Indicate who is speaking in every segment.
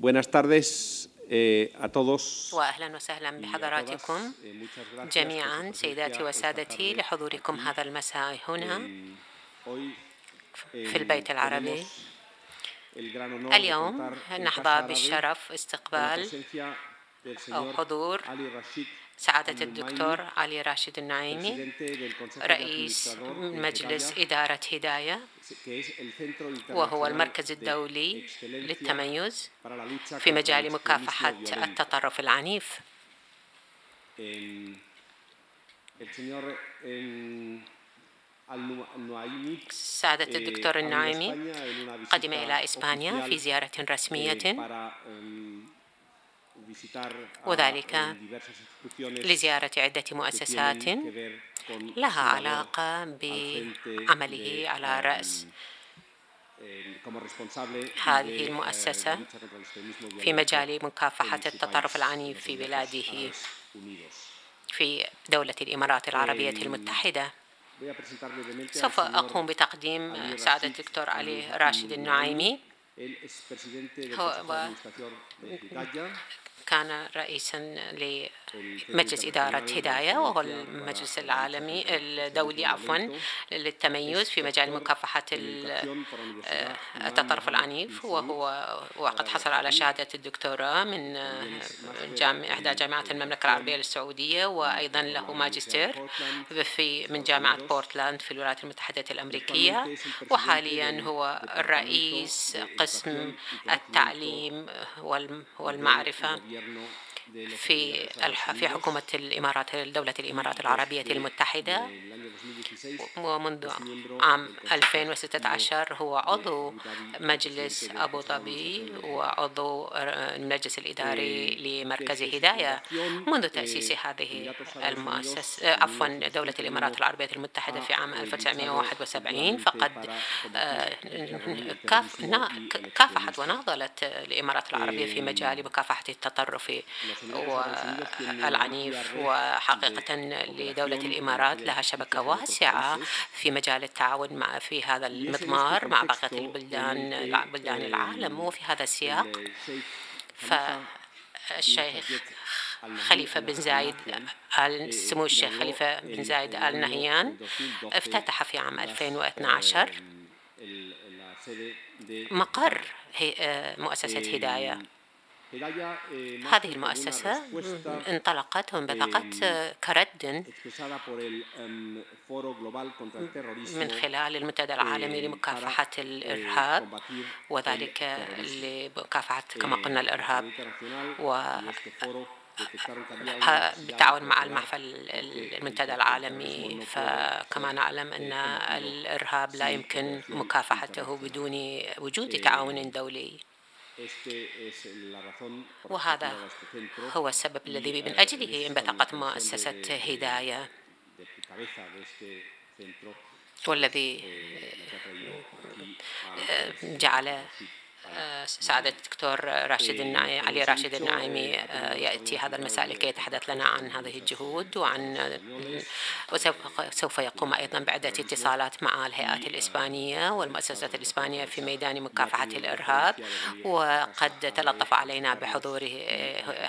Speaker 1: buenas tardes eh, a todos.
Speaker 2: واهلا وسهلا بحضراتكم جميعا سيداتي وسادتي لحضوركم هذا المساء هنا في البيت العربي. اليوم نحظى بالشرف استقبال أو حضور سعادة الدكتور علي راشد النعيمي رئيس مجلس إدارة هداية وهو المركز الدولي للتميز في مجال مكافحة التطرف العنيف. سعادة الدكتور النعيمي قدم إلى إسبانيا في زيارة رسمية. وذلك لزيارة عدة مؤسسات لها علاقة بعمله على رأس. هذه المؤسسة في مجال مكافحة التطرف العنيف في بلاده في دولة الإمارات العربية المتحدة. سوف أقوم بتقديم سعادة الدكتور علي راشد النعيمي. كان رئيسا
Speaker 1: ل
Speaker 2: لمجلس إدارة هداية وهو المجلس العالمي الدولي عفوا. للتميز في مجال مكافحة ال- التطرف العنيف وهو وقد حصل على شهادة الدكتوراه من جامعة إحدى جامعات المملكة العربية السعودية وأيضا له ماجستير في من جامعة بورتلاند في الولايات المتحدة الأمريكية وحاليا هو رئيس قسم التعليم والم- والمعرفة في الح- في حكومة الإمارات دولة الإمارات العربية المتحدة. ومنذ عام 2016 هو عضو مجلس أبو ظبي وعضو المجلس الإداري لمركز هداية منذ تأسيس هذه المؤسسة عفوا دولة الإمارات العربية المتحدة في عام 1971 فقد آه، كافحت وناضلت الإمارات العربية في مجال مكافحة التطرف والعنيف وحقيقة لدولة الإمارات لها شبكة واسعة في مجال التعاون مع في هذا المضمار مع بقية البلدان بلدان العالم وفي هذا السياق. فالشيخ خليفة بن زايد آل سمو الشيخ خليفة بن زايد آل نهيان افتتح في عام 2012 مقر آه، مؤسسة هداية. هذه المؤسسة انطلقت وانبثقت آه، كرد من خلال المنتدى العالمي لمكافحة الإرهاب وذلك لمكافحة كما قلنا الإرهاب. و بالتعاون مع المحفل المنتدى العالمي. فكما نعلم أن الإرهاب لا يمكن مكافحته بدون وجود تعاون دولي. وهذا هو السبب الذي من أجله انبثقت مؤسسة هداية. والذي جعل سعادة الدكتور راشد النعيمي علي راشد النعيمي يأتي هذا المساء لكي يتحدث لنا عن هذه الجهود وعن وسوف سوف يقوم أيضا بعدة اتصالات مع الهيئات الإسبانية والمؤسسات الإسبانية في ميدان مكافحة الإرهاب وقد تلطف علينا بحضوره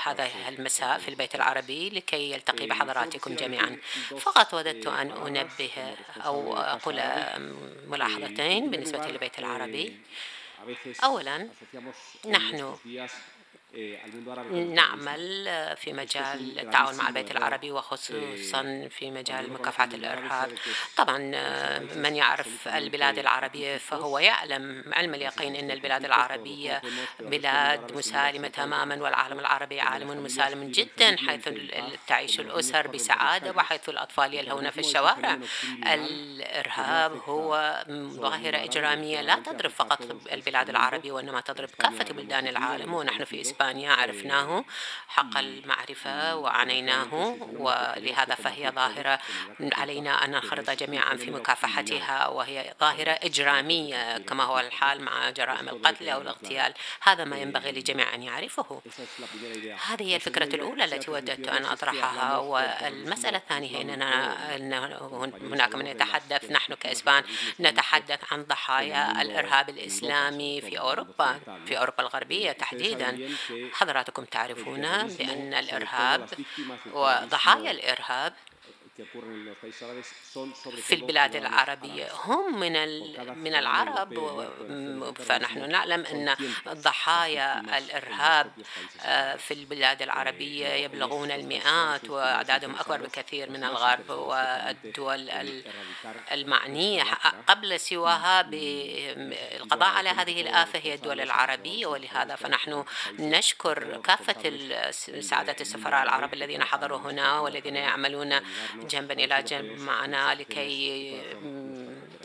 Speaker 2: هذا المساء في البيت العربي لكي يلتقي بحضراتكم جميعا. فقط وددت أن أنبه أو أقول ملاحظتين بالنسبة للبيت العربي. أولا نحن نعمل في مجال التعاون مع البيت العربي وخصوصا في مجال مكافحة الإرهاب طبعا من يعرف البلاد العربية فهو يعلم علم اليقين أن البلاد العربية بلاد مسالمة تماما والعالم العربي عالم مسالم جدا حيث تعيش الأسر بسعادة وحيث الأطفال يلهون في الشوارع الإرهاب هو ظاهرة إجرامية لا تضرب فقط البلاد العربية وإنما تضرب كافة بلدان العالم ونحن في إسبانيا إسبانيا عرفناه حق المعرفة وعانيناه ولهذا فهي ظاهرة علينا أن ننخرط جميعا في مكافحتها وهي ظاهرة إجرامية كما هو الحال مع جرائم القتل أو الاغتيال هذا ما ينبغي للجميع أن يعرفه هذه هي الفكرة الأولى التي وددت أن أطرحها والمسألة الثانية هي أننا هناك من يتحدث نحن كإسبان نتحدث عن ضحايا الإرهاب الإسلامي في أوروبا في أوروبا الغربية تحديدا حضراتكم تعرفون بأن الإرهاب وضحايا الإرهاب في البلاد العربية. هم من من العرب فنحن نعلم أن ضحايا الإرهاب آه، في البلاد العربية يبلغون المئات وأعدادهم أكبر بكثير من الغرب والدول المعنية قبل سواها بالقضاء على هذه الآفة هي الدول العربية ولهذا فنحن نشكر كافة سعادة السفراء العرب الذين حضروا هنا والذين يعملون جنبا إلى جنب معنا لكي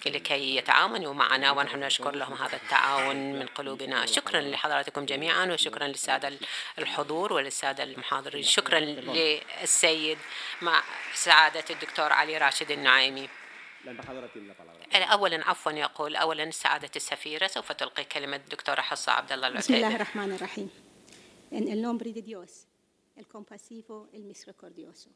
Speaker 2: لكي يتعاونوا معنا ونحن نشكر لهم هذا التعاون من قلوبنا. شكرا لحضراتكم جميعا وشكرا للسادة الحضور وللسادة المحاضرين. شكرا للسيد مع سعادة الدكتور علي راشد النعيمي. أولا عفوا يقول أولا سعادة السفيرة سوف تلقي كلمة الدكتورة حصة عبد الله
Speaker 3: العتيبي بسم الله الرحمن الرحيم. En el nombre de Dios, el compasivo, el misericordioso.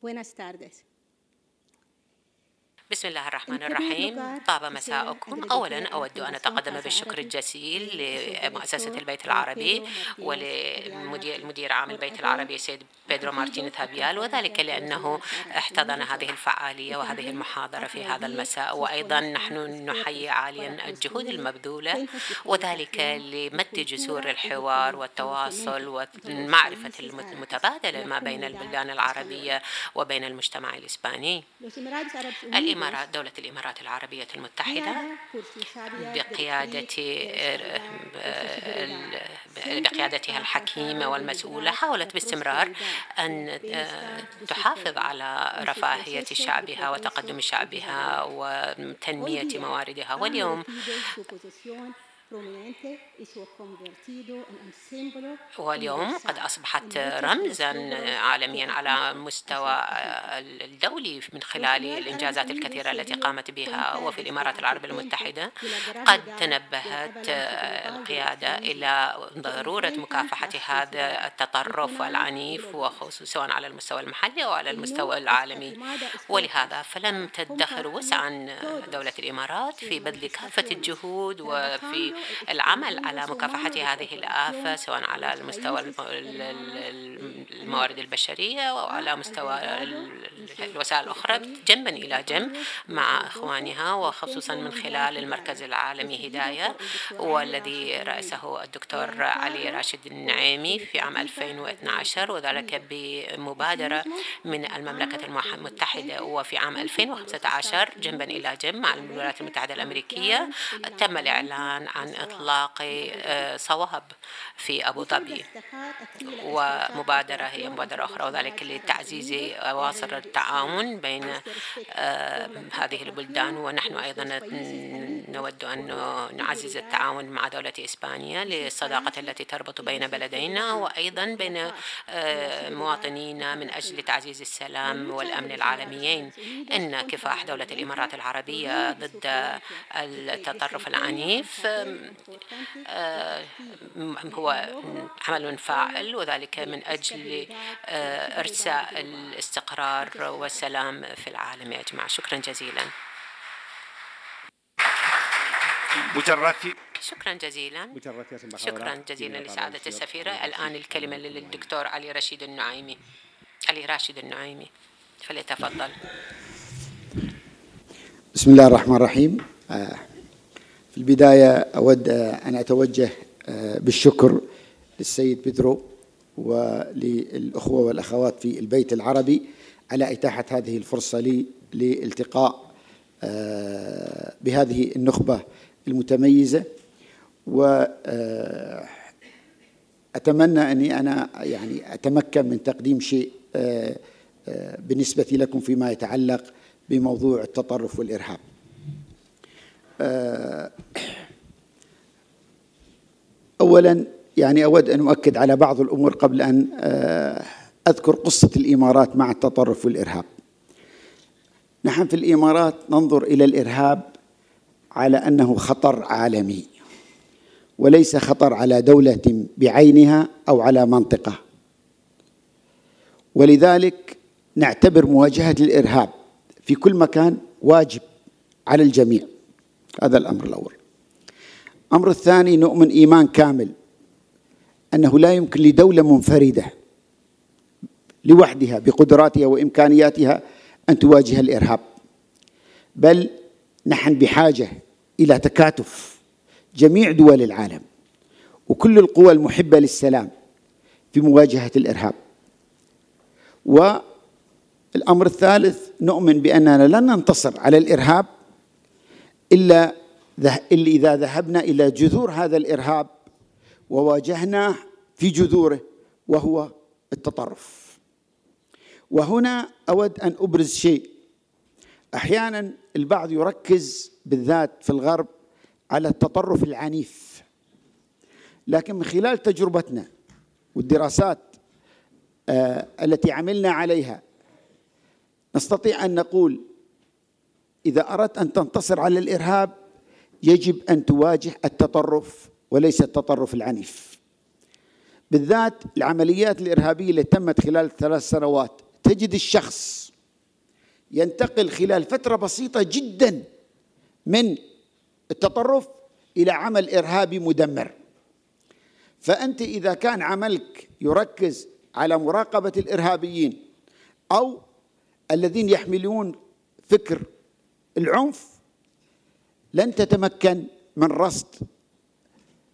Speaker 3: Buenas tardes.
Speaker 2: بسم الله الرحمن الرحيم. طاب مساءكم. أولا أود أن أتقدم بالشكر الجزيل لمؤسسة البيت العربي ولمدير عام البيت العربي سيد بيدرو مارتينيز هابيال وذلك لأنه احتضن هذه الفعالية وهذه المحاضرة في هذا المساء وأيضا نحن نحيي عاليا الجهود المبذولة وذلك لمد جسور الحوار والتواصل والمعرفة المتبادلة ما بين البلدان العربية وبين المجتمع الإسباني الإمارات دولة الإمارات العربية المتحدة بقيادة بقيادتها الحكيمة والمسؤولة حاولت باستمرار أن تحافظ على رفاهية شعبها وتقدم شعبها وتنمية مواردها. واليوم واليوم قد أصبحت رمزا عالميا على مستوى الدولي من خلال الإنجازات الكثيرة التي قامت بها وفي الإمارات العربية المتحدة قد تنبهت القيادة إلى ضرورة مكافحة هذا التطرف العنيف وخصوصا على المستوى المحلي وعلى المستوى العالمي. ولهذا فلم تدخر وسعا دولة الإمارات في بذل كافة الجهود وفي العمل على مكافحة هذه الآفة سواء على المستوى الموارد البشرية وعلى مستوى الوسائل الأخرى جنبا إلى جنب مع إخوانها وخصوصا من خلال المركز العالمي هداية والذي رأسه الدكتور علي راشد النعيمي في عام 2012 وذلك بمبادرة من المملكة المتحدة. وفي عام 2015 جنبا إلى جنب مع الولايات المتحدة الأمريكية تم الإعلان عن إطلاق آه، صواب في أبو ظبي. ومبادرة هي مبادرة أخرى وذلك لتعزيز أواصر التعاون بين آه، هذه البلدان ونحن أيضا نود أن نعزز التعاون مع دولة إسبانيا للصداقة التي تربط بين بلدينا وأيضا بين آه، مواطنينا من أجل تعزيز السلام والأمن العالميين. إن كفاح دولة الإمارات العربية ضد التطرف العنيف هو عمل فاعل وذلك من أجل آه، إرساء الاستقرار والسلام في العالم. يا جماعة شكرا جزيلا. شكرا جزيلا. شكرا جزيلا لسعادة السفيرة. الآن الكلمة للدكتور علي رشيد النعيمي. علي راشد النعيمي. فليتفضل.
Speaker 4: بسم الله الرحمن الرحيم. آه، في البداية أود أن أتوجه آه، بالشكر للسيد بيدرو وللأخوة والأخوات في البيت العربي على إتاحة هذه الفرصة لي لالتقاء آه، بهذه النخبة المتميزة. و أتمنى أني أنا يعني أتمكن من تقديم شيء بالنسبة لكم فيما يتعلق بموضوع التطرف والإرهاب. آه، اولا يعني أود أن أؤكد على بعض الأمور قبل أن آه، أذكر قصة الإمارات مع التطرف والإرهاب. نحن في الإمارات ننظر إلى الإرهاب على أنه خطر عالمي وليس خطر على دولة بعينها أو على منطقة. ولذلك نعتبر مواجهة الإرهاب في كل مكان واجب على الجميع. هذا الأمر الأول. الامر الثاني نؤمن إيمان كامل. أنه لا يمكن لدولة منفردة لوحدها بقدراتها وإمكانياتها أن تواجه الإرهاب. بل نحن بحاجة إلى تكاتف جميع دول العالم وكل القوى المحبة للسلام في مواجهة الإرهاب. والأمر الثالث نؤمن بأننا لن ننتصر على الإرهاب إلا إذا ذهبنا إلى جذور هذا الإرهاب وواجهناه في جذوره وهو التطرف. وهنا أود أن أبرز شيء. أحيانا البعض يركز بالذات في الغرب على التطرف العنيف. لكن من خلال تجربتنا والدراسات آه، التي عملنا عليها نستطيع أن نقول إذا أردت أن تنتصر على الإرهاب يجب أن تواجه التطرف وليس التطرف العنيف. بالذات العمليات الإرهابية اللي تمت خلال ثلاث سنوات تجد الشخص ينتقل خلال فترة بسيطة جدا من التطرف إلى عمل إرهابي مدمر. فأنت إذا كان عملك يركز على مراقبة الإرهابيين أو الذين يحملون فكر العنف لن تتمكن من رصد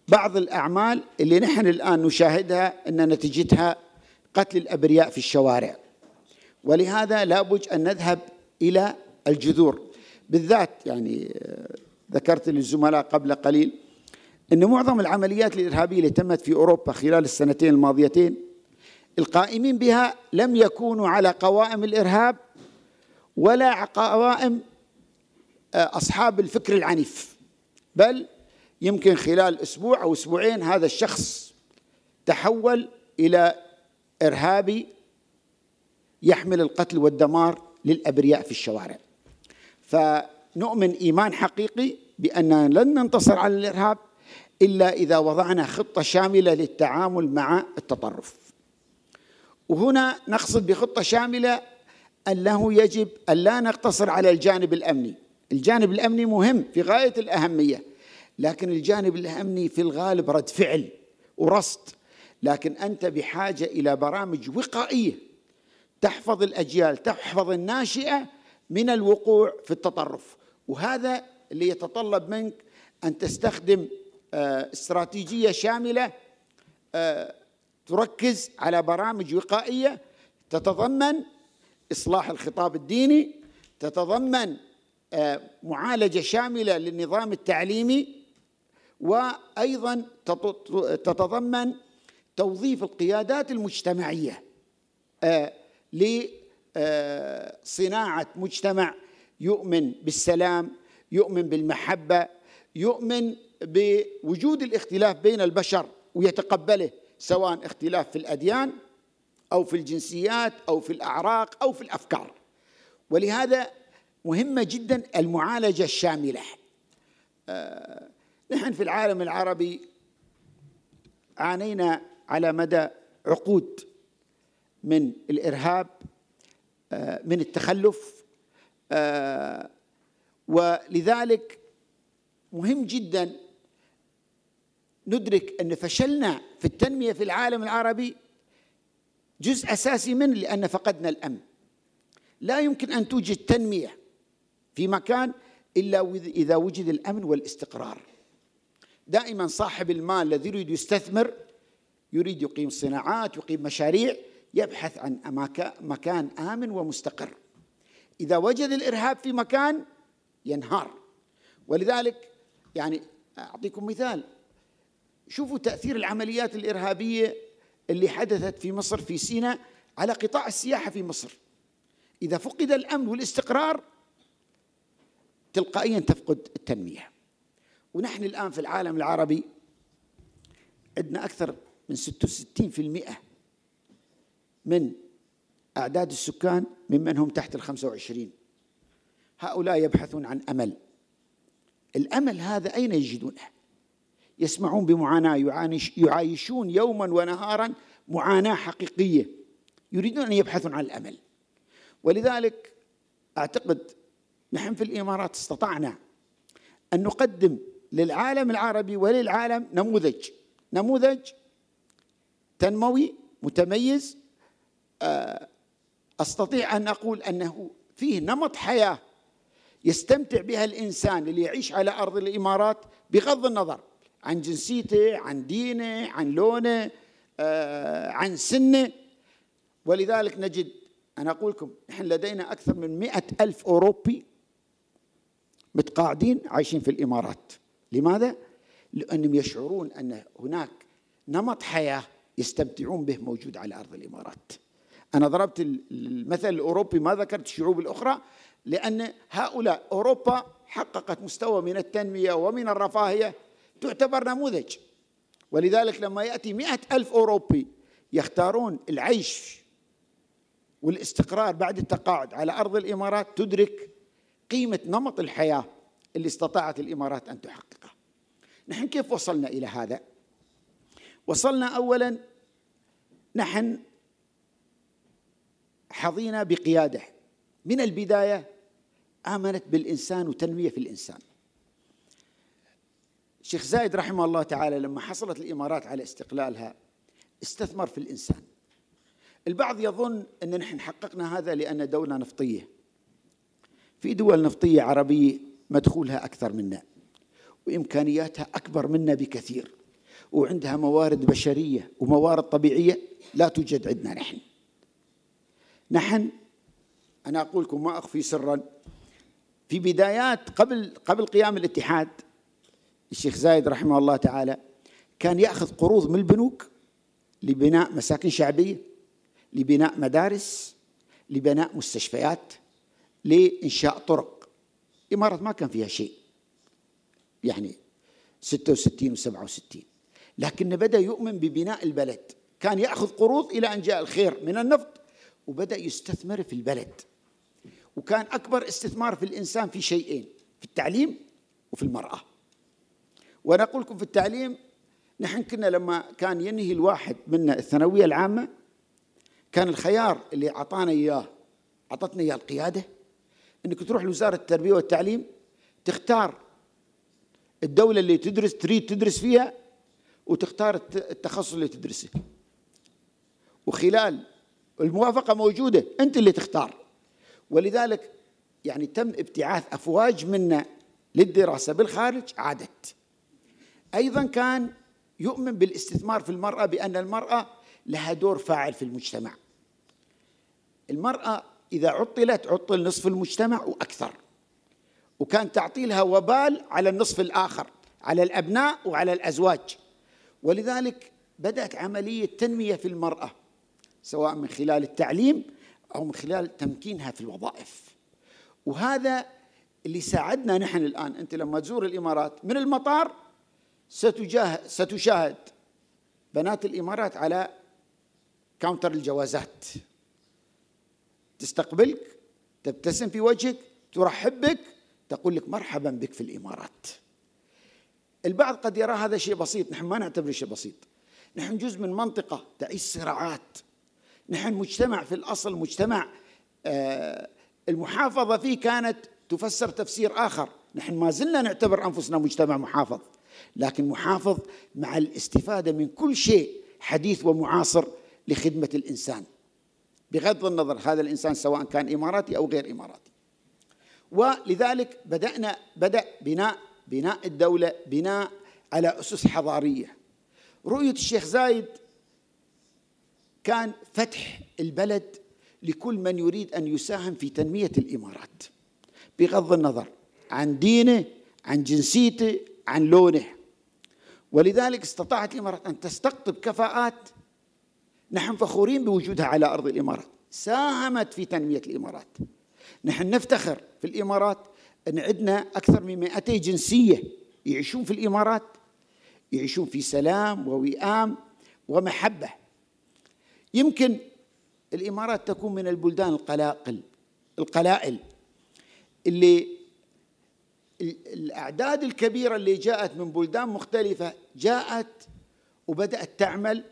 Speaker 4: بعض الأعمال اللي نحن الآن نشاهدها إن نتيجتها قتل الأبرياء في الشوارع. ولهذا لابد أن نذهب إلى الجذور. بالذات يعني آه، ذكرت للزملاء قبل قليل إن معظم العمليات الإرهابية اللي تمت في أوروبا خلال السنتين الماضيتين القائمين بها لم يكونوا على قوائم الإرهاب ولا قوائم أصحاب الفكر العنيف. بل يمكن خلال أسبوع أو أسبوعين هذا الشخص تحول إلى ارهابي يحمل القتل والدمار للأبرياء في الشوارع. فنؤمن إيمان حقيقي بأننا لن ننتصر على الإرهاب إلا إذا وضعنا خطة شاملة للتعامل مع التطرف. وهنا نقصد بخطة شاملة أنه يجب أن لا نقتصر على الجانب الأمني. الجانب الأمني مهم في غاية الأهمية لكن الجانب الأمني في الغالب رد فعل ورصد. لكن أنت بحاجة إلى برامج وقائية تحفظ الأجيال تحفظ الناشئة من الوقوع في التطرف. وهذا اللي يتطلب منك أن تستخدم آه، استراتيجية شاملة آه، تركز على برامج وقائية تتضمن إصلاح الخطاب الديني تتضمن معالجة شاملة للنظام التعليمي وأيضا تتضمن توظيف القيادات المجتمعية آه، لصناعه مجتمع يؤمن بالسلام يؤمن بالمحبة يؤمن بوجود الاختلاف بين البشر ويتقبله سواء اختلاف في الأديان أو في الجنسيات أو في الأعراق أو في الأفكار. ولهذا مهمة جدا المعالجة الشاملة. آه، نحن في العالم العربي عانينا على مدى عقود من الإرهاب آه، من التخلف آه، ولذلك مهم جدا ندرك أن فشلنا في التنمية في العالم العربي جزء أساسي منه لأن فقدنا الأمن. لا يمكن أن توجد تنمية في مكان إلا إذا وجد الأمن والاستقرار. دائما صاحب المال الذي يريد يستثمر يريد يقيم صناعات يقيم مشاريع يبحث عن مكان آمن ومستقر. إذا وجد الإرهاب في مكان ينهار. ولذلك يعني أعطيكم مثال. شوفوا تأثير العمليات الإرهابية اللي حدثت في مصر في سيناء على قطاع السياحة في مصر. إذا فقد الأمن والاستقرار تلقائيا تفقد التنمية. ونحن الآن في العالم العربي عندنا أكثر من 66% من أعداد السكان ممن هم تحت الخمسة وعشرين. هؤلاء يبحثون عن أمل. الأمل هذا أين يجدونه؟ يسمعون بمعاناة يعايشون يوما ونهارا معاناة حقيقية. يريدون أن يبحثون عن الأمل. ولذلك أعتقد نحن في الإمارات استطعنا أن نقدم للعالم العربي وللعالم نموذج. نموذج تنموي متميز. آه، أستطيع أن أقول أنه فيه نمط حياة يستمتع بها الإنسان اللي يعيش على أرض الإمارات بغض النظر عن جنسيته عن دينه عن لونه آه، عن سنه. ولذلك نجد أنا أقول لكم نحن لدينا أكثر من مئة ألف أوروبي متقاعدين عايشين في الإمارات. لماذا؟ لأنهم يشعرون أن هناك نمط حياة يستمتعون به موجود على أرض الإمارات. أنا ضربت المثل الأوروبي ما ذكرت الشعوب الأخرى لأن هؤلاء أوروبا حققت مستوى من التنمية ومن الرفاهية تعتبر نموذج. ولذلك لما يأتي مئة ألف أوروبي يختارون العيش والاستقرار بعد التقاعد على أرض الإمارات تدرك قيمة نمط الحياة اللي استطاعت الإمارات أن تحققه. نحن كيف وصلنا إلى هذا؟ وصلنا أولا نحن حظينا بقيادة. من البداية آمنت بالإنسان وتنمية في الإنسان. الشيخ زايد رحمه الله تعالى لما حصلت الإمارات على استقلالها استثمر في الإنسان. البعض يظن أن نحن حققنا هذا لأن دولة نفطية. في دول نفطية عربية مدخولها أكثر منا وإمكانياتها أكبر منا بكثير وعندها موارد بشرية وموارد طبيعية لا توجد عندنا نحن. نحن أنا أقول لكم ما أخفي سرا في بدايات قبل قبل قيام الاتحاد الشيخ زايد رحمه الله تعالى كان يأخذ قروض من البنوك لبناء مساكن شعبية لبناء مدارس لبناء مستشفيات. لإنشاء طرق. الامارات ما كان فيها شيء. يعني 66 و67 لكن بدأ يؤمن ببناء البلد. كان يأخذ قروض إلى أن جاء الخير من النفط وبدأ يستثمر في البلد. وكان أكبر استثمار في الإنسان في شيئين في التعليم وفي المرأة. وأنا أقول لكم في التعليم نحن كنا لما كان ينهي الواحد منا الثانوية العامة كان الخيار اللي أعطانا إياه أعطتنا إياه القيادة. إنك تروح لوزارة التربية والتعليم تختار الدولة اللي تدرس تريد تدرس فيها وتختار التخصص اللي تدرسه. وخلال الموافقة موجودة أنت اللي تختار. ولذلك يعني تم ابتعاث أفواج منا للدراسة بالخارج عادت. أيضا كان يؤمن بالاستثمار في المرأة بأن المرأة لها دور فاعل في المجتمع. المرأة إذا عطلت عطل نصف المجتمع وأكثر. وكان تعطيلها وبال على النصف الآخر على الأبناء وعلى الأزواج. ولذلك بدأت عملية تنمية في المرأة سواء من خلال التعليم أو من خلال تمكينها في الوظائف. وهذا اللي ساعدنا نحن الآن. أنت لما تزور الإمارات من المطار ستشاهد بنات الإمارات على كاونتر الجوازات. تستقبلك تبتسم في وجهك ترحب بك تقول لك مرحبا بك في الإمارات. البعض قد يرى هذا شيء بسيط نحن ما نعتبره شيء بسيط. نحن جزء من منطقة تعيش صراعات. نحن مجتمع في الأصل مجتمع آه، المحافظة فيه كانت تفسر تفسير آخر. نحن ما زلنا نعتبر أنفسنا مجتمع محافظ لكن محافظ مع الاستفادة من كل شيء حديث ومعاصر لخدمة الإنسان. بغض النظر هذا الإنسان سواء كان إماراتي أو غير إماراتي. ولذلك بدأنا بدأ بناء بناء الدولة بناء على أسس حضارية. رؤية الشيخ زايد كان فتح البلد لكل من يريد أن يساهم في تنمية الإمارات بغض النظر عن دينه عن جنسيته عن لونه. ولذلك استطاعت الإمارات أن تستقطب كفاءات نحن فخورين بوجودها على أرض الإمارات. ساهمت في تنمية الإمارات. نحن نفتخر في الإمارات أن عندنا أكثر من 200 جنسية يعيشون في الإمارات يعيشون في سلام ووئام ومحبة. يمكن الإمارات تكون من البلدان القلاقل القلائل اللي الأعداد الكبيرة اللي جاءت من بلدان مختلفة جاءت وبدأت تعمل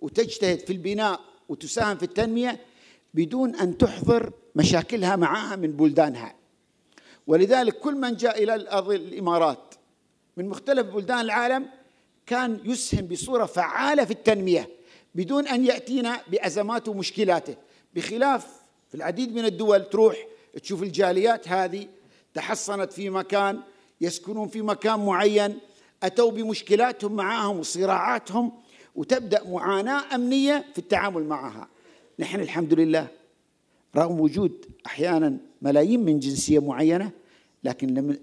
Speaker 4: وتجتهد في البناء وتساهم في التنمية بدون أن تحضر مشاكلها معها من بلدانها. ولذلك كل من جاء إلى الأرض الإمارات من مختلف بلدان العالم كان يسهم بصورة فعالة في التنمية بدون أن يأتينا بأزماته ومشكلاته. بخلاف في العديد من الدول تروح تشوف الجاليات هذه تحصنت في مكان يسكنون في مكان معين أتوا بمشكلاتهم معهم وصراعاتهم وتبدأ معاناة أمنية في التعامل معها. نحن الحمد لله رغم وجود أحيانا ملايين من جنسية معينة لكن لم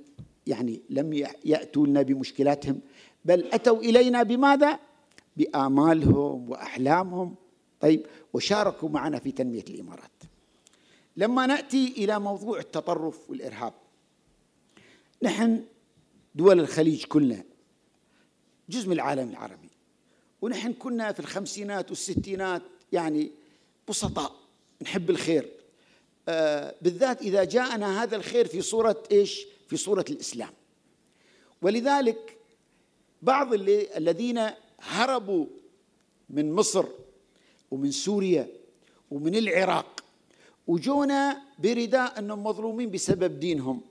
Speaker 4: يعني لم يأتوا لنا بمشكلاتهم بل أتوا إلينا بماذا؟ بآمالهم وأحلامهم. طيب وشاركوا معنا في تنمية الإمارات. لما نأتي إلى موضوع التطرف والإرهاب نحن دول الخليج كلنا جزء من العالم العربي ونحن كنا في الخمسينات والستينات يعني بسطاء نحب الخير. آه بالذات إذا جاءنا هذا الخير في صورة إيش؟ في صورة الإسلام. ولذلك بعض اللي الذين هربوا من مصر ومن سوريا ومن العراق وجونا برداء أنهم مظلومين بسبب دينهم.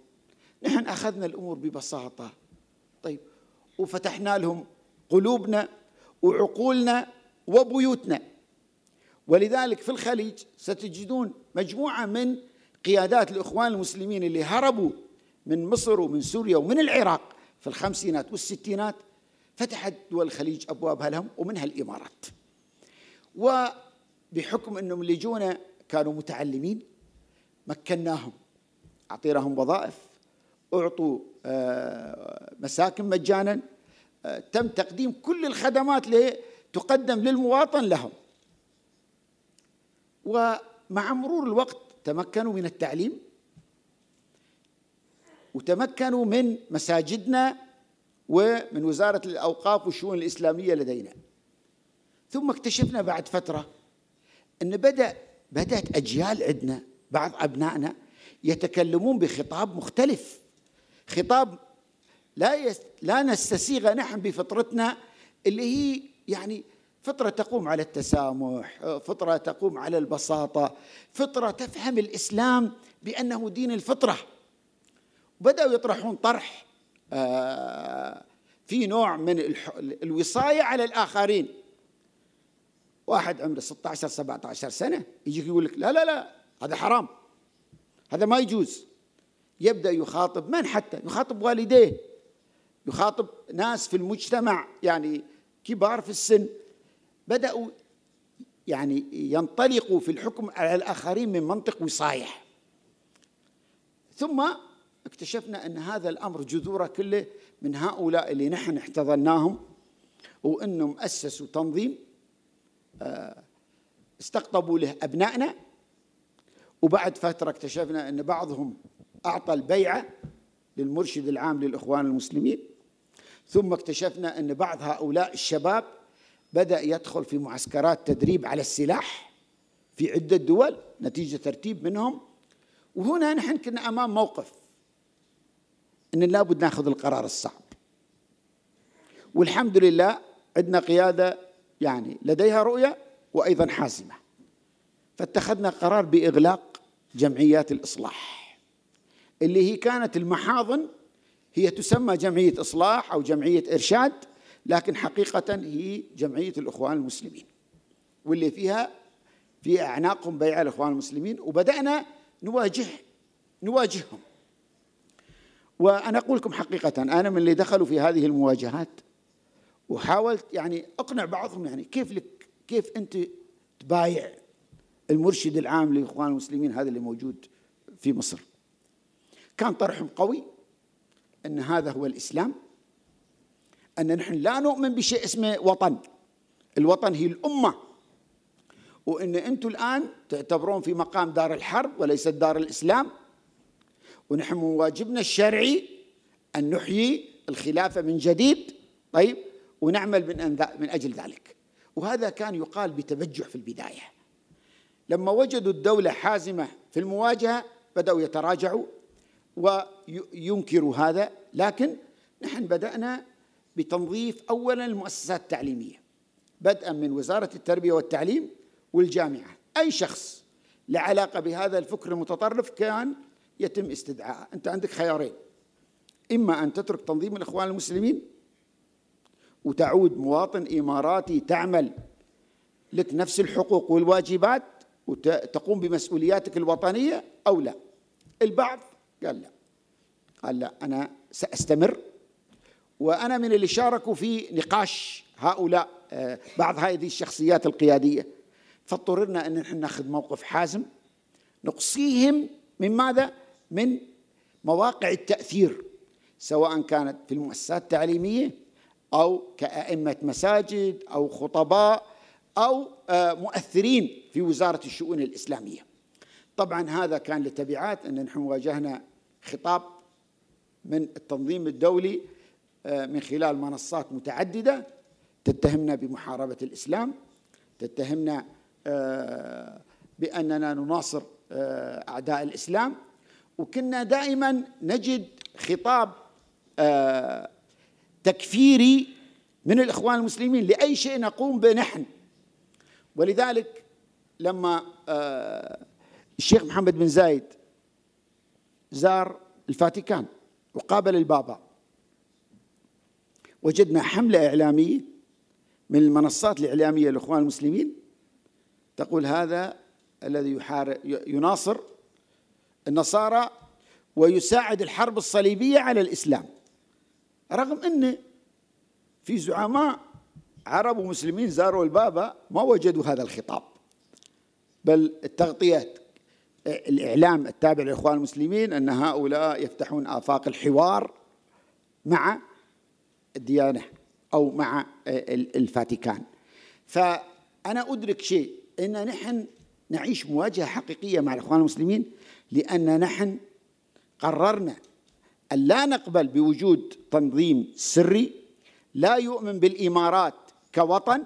Speaker 4: نحن أخذنا الأمور ببساطة. طيب وفتحنا لهم قلوبنا وعقولنا وبيوتنا. ولذلك في الخليج ستجدون مجموعة من قيادات الإخوان المسلمين اللي هربوا من مصر ومن سوريا ومن العراق في الخمسينات والستينات فتحت دول الخليج أبوابها لهم ومنها الإمارات. وبحكم أنهم اللي جونا كانوا متعلمين مكناهم أعطيناهم وظائف أعطوا آه، مساكن مجانا تم تقديم كل الخدمات اللي تقدم للمواطن لهم. ومع مرور الوقت تمكنوا من التعليم وتمكنوا من مساجدنا ومن وزارة الأوقاف والشؤون الإسلامية لدينا. ثم اكتشفنا بعد فترة أن بدأ بدأت أجيال عندنا بعض أبنائنا يتكلمون بخطاب مختلف خطاب لا. لا نستسيغ نحن بفطرتنا اللي هي يعني فطرة تقوم على التسامح فطرة تقوم على البساطة فطرة تفهم الإسلام بأنه دين الفطرة. بدأوا يطرحون طرح آه، في نوع من الوصاية على الآخرين. واحد عمره 16 17 سنة يجيك يقول لك لا لا لا هذا حرام هذا ما يجوز. يبدأ يخاطب من حتى؟ يخاطب والديه. يخاطب ناس في المجتمع يعني كبار في السن بدأوا يعني ينطلقوا في الحكم على الآخرين من منطق وصايح. ثم اكتشفنا أن هذا الأمر جذوره كله من هؤلاء اللي نحن احتضناهم وأنهم أسسوا تنظيم آه، استقطبوا له أبنائنا. وبعد فترة اكتشفنا أن بعضهم أعطى البيعة للمرشد العام للإخوان المسلمين. ثم اكتشفنا أن بعض هؤلاء الشباب بدأ يدخل في معسكرات تدريب على السلاح في عدة دول نتيجة ترتيب منهم. وهنا نحن كنا أمام موقف أن لابد ناخذ القرار الصعب. والحمد لله عندنا قيادة يعني لديها رؤية وأيضا حاسمة فاتخذنا قرار بإغلاق جمعيات الإصلاح اللي هي كانت المحاضن هي تسمى جمعية إصلاح أو جمعية إرشاد لكن حقيقة هي جمعية الإخوان المسلمين. واللي فيها في أعناقهم بيع الإخوان المسلمين وبدأنا نواجه نواجههم. وأنا أقول لكم حقيقة أنا من اللي دخلوا في هذه المواجهات وحاولت يعني أقنع بعضهم يعني كيف لك كيف أنت تبايع المرشد العام للإخوان المسلمين هذا اللي موجود في مصر. كان طرحهم قوي أن هذا هو الإسلام أن نحن لا نؤمن بشيء اسمه وطن. الوطن هي الأمة. وأن أنتم الآن تعتبرون في مقام دار الحرب وليست دار الإسلام ونحن من واجبنا الشرعي أن نحيي الخلافة من جديد طيب ونعمل من, من أجل ذلك. وهذا كان يقال بتبجح في البداية. لما وجدوا الدولة حازمة في المواجهة بدأوا يتراجعوا وينكروا هذا لكن نحن بدأنا بتنظيف أولا المؤسسات التعليمية بدءا من وزارة التربية والتعليم والجامعة. أي شخص له علاقة بهذا الفكر المتطرف كان يتم استدعاءه. أنت عندك خيارين. إما أن تترك تنظيم الإخوان المسلمين وتعود مواطن إماراتي تعمل لك نفس الحقوق والواجبات وتقوم بمسؤولياتك الوطنية أو لا. البعض قال لا. قال لا أنا سأستمر. وأنا من اللي شاركوا في نقاش هؤلاء آه، بعض هذه الشخصيات القيادية. فاضطررنا أن نحن ناخذ موقف حازم نقصيهم من ماذا؟ من مواقع التأثير سواء كانت في المؤسسات التعليمية أو كأئمة مساجد أو خطباء أو آه، مؤثرين في وزارة الشؤون الإسلامية. طبعا هذا كان لتبعات أن نحن واجهنا خطاب من التنظيم الدولي آه، من خلال منصات متعددة تتهمنا بمحاربة الإسلام تتهمنا آه، بأننا نناصر أعداء الإسلام. وكنا دائما نجد خطاب تكفيري من الإخوان المسلمين لأي شيء نقوم به نحن. ولذلك لما آه، الشيخ محمد بن زايد زار الفاتيكان وقابل البابا وجدنا حملة إعلامية من المنصات الإعلامية للإخوان المسلمين تقول هذا الذي يناصر النصارى ويساعد الحرب الصليبية على الإسلام. رغم أن في زعماء عرب ومسلمين زاروا البابا ما وجدوا هذا الخطاب بل التغطيات. الإعلام التابع للإخوان المسلمين أن هؤلاء يفتحون آفاق الحوار مع الديانة أو مع الفاتيكان. فأنا أدرك شيء أن نحن نعيش مواجهة حقيقية مع الإخوان المسلمين لأن نحن قررنا أن لا نقبل بوجود تنظيم سري لا يؤمن بالإمارات كوطن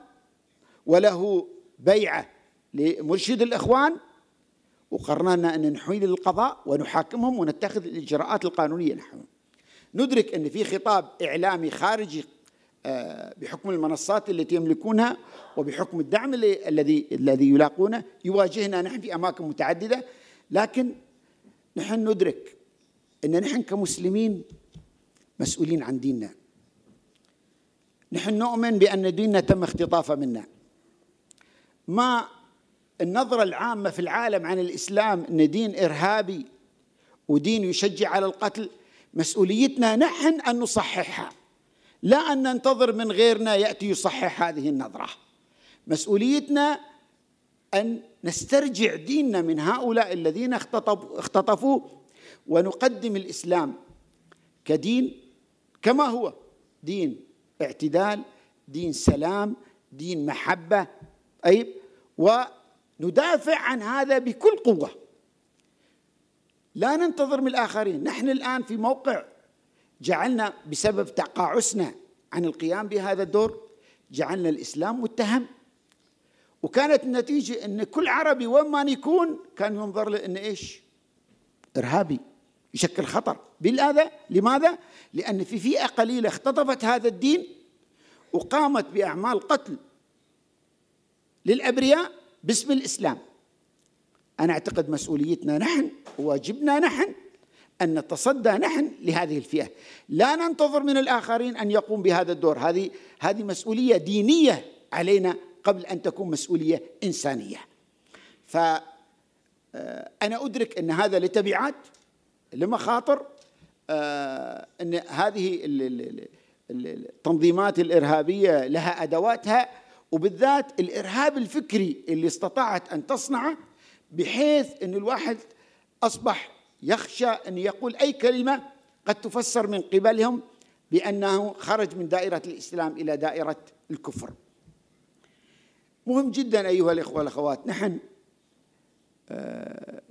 Speaker 4: وله بيعة لمرشد الإخوان وقررنا أن نحيل للقضاء ونحاكمهم ونتخذ الإجراءات القانونية نحن. ندرك أن في خطاب إعلامي خارجي آه، بحكم المنصات التي يملكونها وبحكم الدعم الذي الذي يلاقونه يواجهنا نحن في أماكن متعددة. لكن نحن ندرك أن نحن كمسلمين مسؤولين عن ديننا. نحن نؤمن بأن ديننا تم اختطافه منا. ما النظرة العامة في العالم عن الإسلام أن دين إرهابي ودين يشجع على القتل مسؤوليتنا نحن أن نصححها لا أن ننتظر من غيرنا يأتي يصحح هذه النظرة. مسؤوليتنا أن نسترجع ديننا من هؤلاء الذين اختطفوا ونقدم الإسلام كدين كما هو. دين اعتدال دين سلام دين محبة. أي وندافع عن هذا بكل قوة. لا ننتظر من الآخرين. نحن الآن في موقع جعلنا بسبب تقاعسنا عن القيام بهذا الدور جعلنا الإسلام متهم. وكانت النتيجة أن كل عربي وين ما يكون كان ينظر له أنه إيش؟ إرهابي يشكل خطر. بالآذى؟ لماذا؟ لأن في فئة قليلة اختطفت هذا الدين وقامت بأعمال قتل للأبرياء باسم الإسلام. أنا أعتقد مسؤوليتنا نحن وواجبنا نحن أن نتصدى نحن لهذه الفئة. لا ننتظر من الآخرين أن يقوم بهذا الدور. هذه هذه مسؤولية دينية علينا قبل أن تكون مسؤولية إنسانية. فأنا آه، أدرك أن هذا لتبعات لمخاطر آه، أن هذه التنظيمات الإرهابية لها أدواتها. وبالذات الإرهاب الفكري اللي استطاعت أن تصنعه بحيث أن الواحد أصبح يخشى أن يقول أي كلمة قد تفسر من قبلهم بأنه خرج من دائرة الإسلام إلى دائرة الكفر. مهم جدا أيها الإخوة والأخوات نحن آه،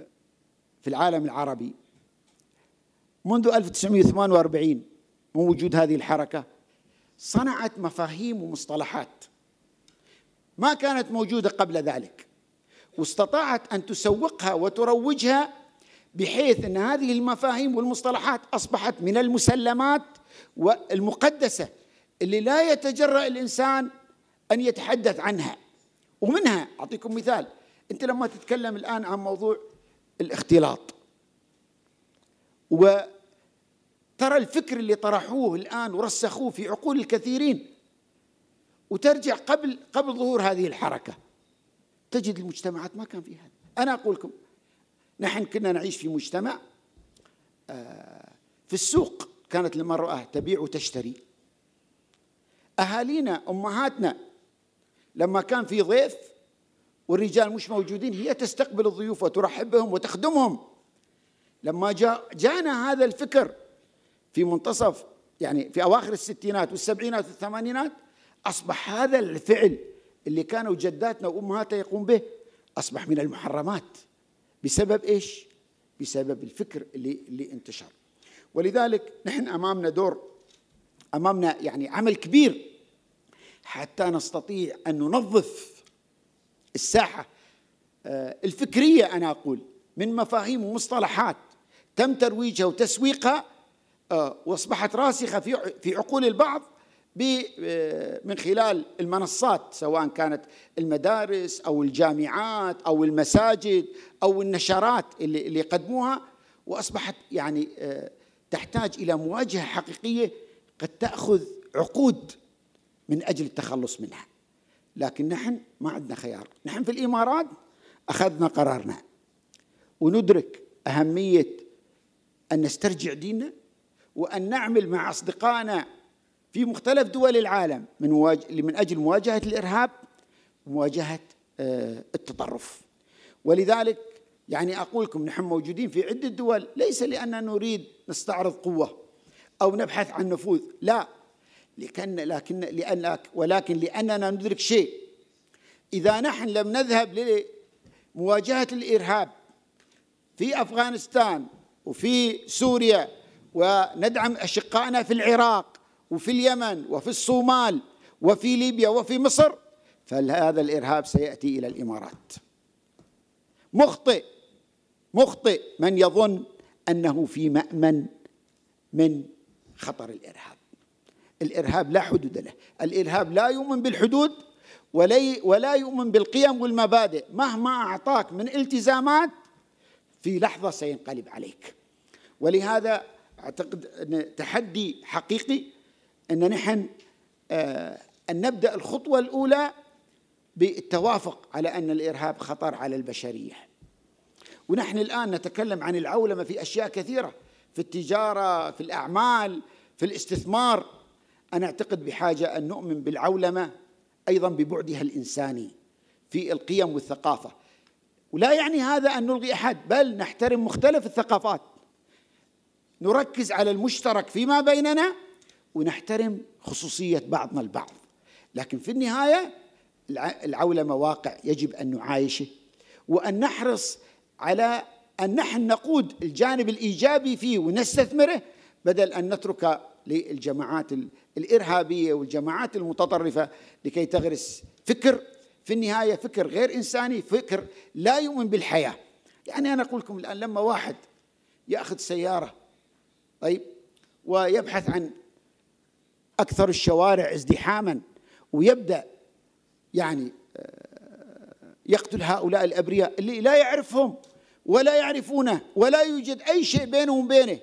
Speaker 4: في العالم العربي منذ 1948 من وجود هذه الحركة صنعت مفاهيم ومصطلحات. ما كانت موجودة قبل ذلك. واستطاعت أن تسوقها وتروجها بحيث أن هذه المفاهيم والمصطلحات أصبحت من المسلمات والمقدسة اللي لا يتجرأ الإنسان أن يتحدث عنها. ومنها أعطيكم مثال أنت لما تتكلم الآن عن موضوع الاختلاط. وترى الفكر اللي طرحوه الآن ورسخوه في عقول الكثيرين وترجع قبل قبل ظهور هذه الحركة. تجد المجتمعات ما كان فيها. أنا أقول لكم نحن كنا نعيش في مجتمع آه، في السوق كانت المرأة تبيع وتشتري. أهالينا أمهاتنا لما كان في ضيف والرجال مش موجودين هي تستقبل الضيوف وترحب بهم وتخدمهم. لما جاء جانا هذا الفكر في منتصف يعني في أواخر الستينات والسبعينات والثمانينات أصبح هذا الفعل اللي كانوا جداتنا وأمهاتنا يقوم به أصبح من المحرمات بسبب إيش؟ بسبب الفكر اللي اللي انتشر ولذلك نحن أمامنا دور أمامنا يعني عمل كبير حتى نستطيع أن ننظف الساحة آه، الفكرية أنا أقول من مفاهيم ومصطلحات تم ترويجها وتسويقها آه، وأصبحت راسخة في في عقول البعض من خلال المنصات سواء كانت المدارس أو الجامعات أو المساجد أو النشرات اللي اللي يقدموها وأصبحت يعني تحتاج إلى مواجهة حقيقية قد تأخذ عقود من أجل التخلص منها. لكن نحن ما عندنا خيار. نحن في الإمارات أخذنا قرارنا. وندرك أهمية أن نسترجع ديننا وأن نعمل مع أصدقائنا في مختلف دول العالم من من أجل مواجهة الإرهاب ومواجهه آه، التطرف. ولذلك يعني أقول لكم نحن موجودين في عدة دول ليس لاننا نريد نستعرض قوة أو نبحث عن نفوذ لا. لكن لكن لأن ولكن لأننا ندرك شيء. إذا نحن لم نذهب لمواجهة الإرهاب في أفغانستان وفي سوريا وندعم أشقائنا في العراق وفي اليمن وفي الصومال وفي ليبيا وفي مصر فهذا الإرهاب سيأتي إلى الإمارات؟ مخطئ مخطئ من يظن أنه في مأمن من خطر الإرهاب. الإرهاب لا حدود له. الإرهاب لا يؤمن بالحدود ولا يؤمن بالقيم والمبادئ. مهما أعطاك من التزامات في لحظة سينقلب عليك. ولهذا أعتقد أن تحدي حقيقي أن نحن آه، أن نبدأ الخطوة الأولى بالتوافق على أن الإرهاب خطر على البشرية. ونحن الآن نتكلم عن العولمة في أشياء كثيرة في التجارة في الأعمال في الاستثمار. أنا أعتقد بحاجة أن نؤمن بالعولمة أيضا ببعدها الإنساني في القيم والثقافة. ولا يعني هذا أن نلغي أحد بل نحترم مختلف الثقافات. نركز على المشترك فيما بيننا ونحترم خصوصية بعضنا البعض. لكن في النهاية العولمة واقع يجب أن نعايشه وأن نحرص على أن نحن نقود الجانب الإيجابي فيه ونستثمره بدل أن نترك للجماعات الإرهابية والجماعات المتطرفة لكي تغرس فكر. في النهاية فكر غير إنساني فكر لا يؤمن بالحياة. يعني أنا أقول لكم الآن لما واحد يأخذ سيارة طيب ويبحث عن أكثر الشوارع ازدحاما ويبدأ يعني آه، يقتل هؤلاء الأبرياء اللي لا يعرفهم ولا يعرفونه ولا يوجد أي شيء بينه وبينه.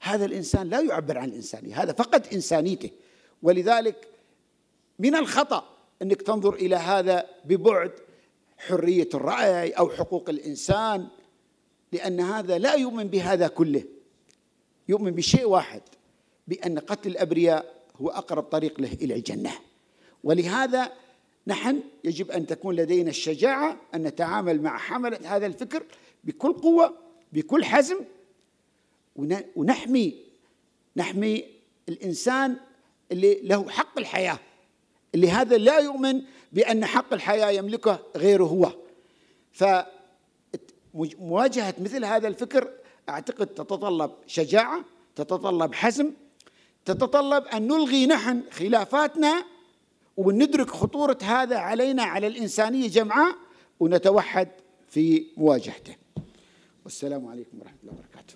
Speaker 4: هذا الإنسان لا يعبر عن الانسانيه هذا فقد إنسانيته. ولذلك من الخطأ أنك تنظر إلى هذا ببعد حرية الرأي أو حقوق الإنسان لأن هذا لا يؤمن بهذا كله يؤمن بشيء واحد. بأن قتل الأبرياء هو أقرب طريق له إلى الجنة. ولهذا نحن يجب أن تكون لدينا الشجاعة أن نتعامل مع حملة هذا الفكر بكل قوة بكل حزم ونحمي نحمي الإنسان اللي له حق الحياة. اللي هذا لا يؤمن بأن حق الحياة يملكه غيره هو. فمواجهه مثل هذا الفكر أعتقد تتطلب شجاعة تتطلب حزم تتطلب أن نلغي نحن خلافاتنا وندرك خطورة هذا علينا على الإنسانية جمعاء ونتوحد في مواجهته. والسلام عليكم ورحمة الله وبركاته.